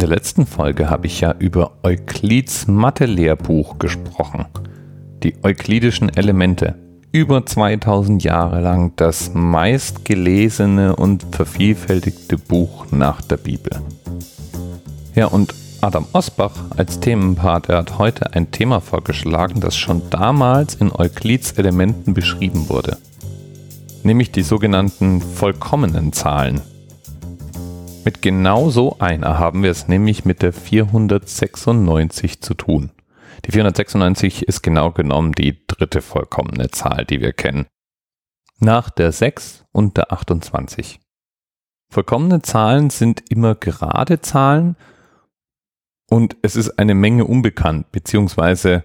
In der letzten Folge habe ich ja über Euklids Mathe-Lehrbuch gesprochen. Die euklidischen Elemente. Über 2000 Jahre lang das meistgelesene und vervielfältigte Buch nach der Bibel. Ja, und Adam Osbach als Themenpart, er hat heute ein Thema vorgeschlagen, das schon damals in Euklids Elementen beschrieben wurde. Nämlich die sogenannten vollkommenen Zahlen. Mit genau so einer haben wir es nämlich mit der 496 zu tun. Die 496 ist genau genommen die dritte vollkommene Zahl, die wir kennen. Nach der 6 und der 28. Vollkommene Zahlen sind immer gerade Zahlen und es ist eine Menge unbekannt, beziehungsweise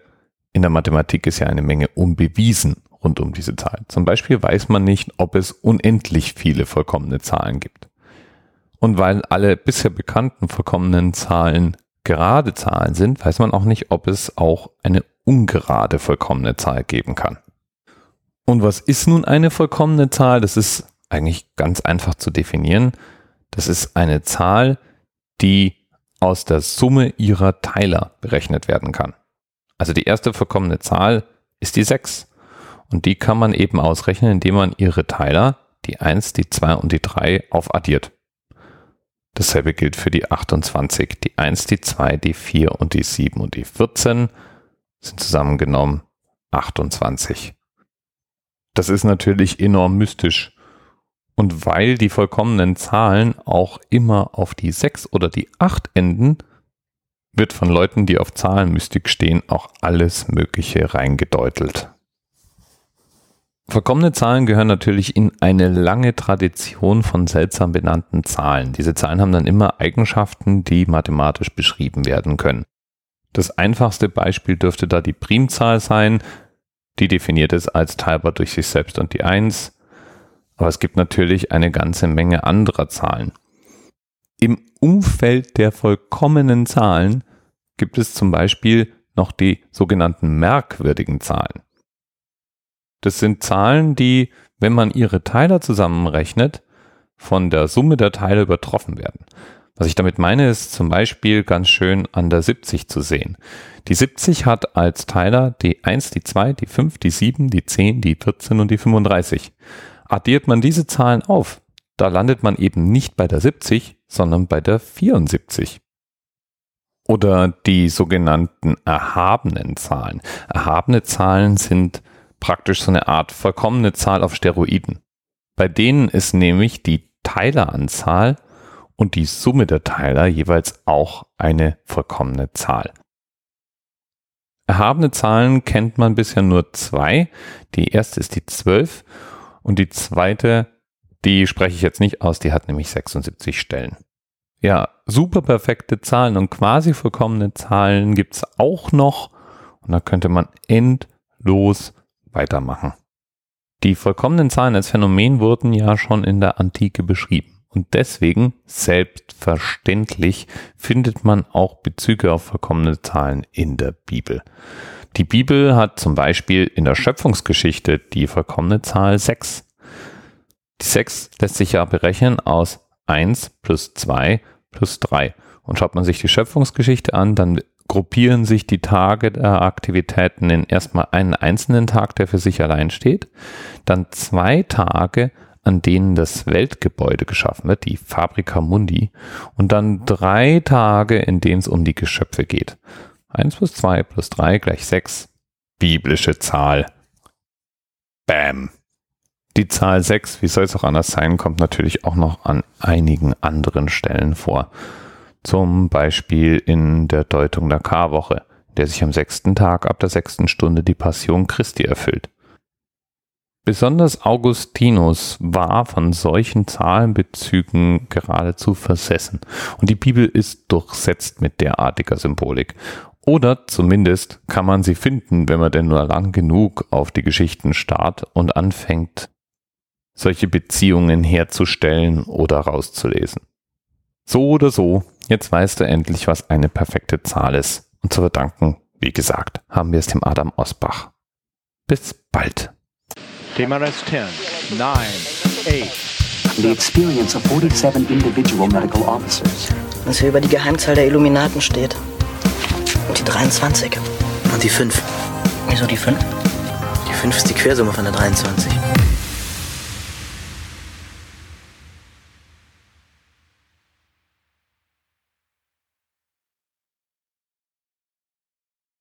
in der Mathematik ist ja eine Menge unbewiesen rund um diese Zahl. Zum Beispiel weiß man nicht, ob es unendlich viele vollkommene Zahlen gibt. Und weil alle bisher bekannten vollkommenen Zahlen gerade Zahlen sind, weiß man auch nicht, ob es auch eine ungerade vollkommene Zahl geben kann. Und was ist nun eine vollkommene Zahl? Das ist eigentlich ganz einfach zu definieren. Das ist eine Zahl, die aus der Summe ihrer Teiler berechnet werden kann. Also die erste vollkommene Zahl ist die 6. Und die kann man eben ausrechnen, indem man ihre Teiler, die 1, die 2 und die 3, aufaddiert. Dasselbe gilt für die 28. Die 1, die 2, die 4 und die 7 und die 14 sind zusammengenommen 28. Das ist natürlich enorm mystisch. Und weil die vollkommenen Zahlen auch immer auf die 6 oder die 8 enden, wird von Leuten, die auf Zahlenmystik stehen, auch alles Mögliche reingedeutelt. Vollkommene Zahlen gehören natürlich in eine lange Tradition von seltsam benannten Zahlen. Diese Zahlen haben dann immer Eigenschaften, die mathematisch beschrieben werden können. Das einfachste Beispiel dürfte da die Primzahl sein. Die definiert es als teilbar durch sich selbst und die 1. Aber es gibt natürlich eine ganze Menge anderer Zahlen. Im Umfeld der vollkommenen Zahlen gibt es zum Beispiel noch die sogenannten merkwürdigen Zahlen. Das sind Zahlen, die, wenn man ihre Teiler zusammenrechnet, von der Summe der Teile übertroffen werden. Was ich damit meine, ist zum Beispiel ganz schön an der 70 zu sehen. Die 70 hat als Teiler die 1, die 2, die 5, die 7, die 10, die 14 und die 35. Addiert man diese Zahlen auf, da landet man eben nicht bei der 70, sondern bei der 74. Oder die sogenannten erhabenen Zahlen. Erhabene Zahlen sind praktisch so eine Art vollkommene Zahl auf Steroiden. Bei denen ist nämlich die Teileranzahl und die Summe der Teiler jeweils auch eine vollkommene Zahl. Erhabene Zahlen kennt man bisher nur zwei. Die erste ist die 12 und die zweite, die spreche ich jetzt nicht aus, die hat nämlich 76 Stellen. Ja, super perfekte Zahlen und quasi vollkommene Zahlen gibt es auch noch und da könnte man endlos weitermachen. Die vollkommenen Zahlen als Phänomen wurden ja schon in der Antike beschrieben. Und deswegen, selbstverständlich, findet man auch Bezüge auf vollkommene Zahlen in der Bibel. Die Bibel hat zum Beispiel in der Schöpfungsgeschichte die vollkommene Zahl 6. Die 6 lässt sich ja berechnen aus 1 plus 2 plus 3. Und schaut man sich die Schöpfungsgeschichte an, dann gruppieren sich die Tage der Aktivitäten in erstmal einen einzelnen Tag, der für sich allein steht, dann zwei Tage, an denen das Weltgebäude geschaffen wird, die Fabrica Mundi, und dann drei Tage, in denen es um die Geschöpfe geht. Eins plus zwei plus drei gleich sechs. Biblische Zahl. Bam. Die Zahl sechs, wie soll es auch anders sein, kommt natürlich auch noch an einigen anderen Stellen vor. Zum Beispiel in der Deutung der Karwoche, der sich am sechsten Tag ab der sechsten Stunde die Passion Christi erfüllt. Besonders Augustinus war von solchen Zahlenbezügen geradezu versessen und die Bibel ist durchsetzt mit derartiger Symbolik. Oder zumindest kann man sie finden, wenn man denn nur lang genug auf die Geschichten starrt und anfängt, solche Beziehungen herzustellen oder rauszulesen. So oder so, jetzt weißt du endlich, was eine perfekte Zahl ist. Und zu verdanken, wie gesagt, haben wir es dem Adam Osbach. Bis bald. TMRS 10, 9, 8. The experience of 47 individual medical officers Was hier über die Geheimzahl der Illuminaten steht. Und die 23. Und die 5. Wieso die 5? Die 5 ist die Quersumme von der 23.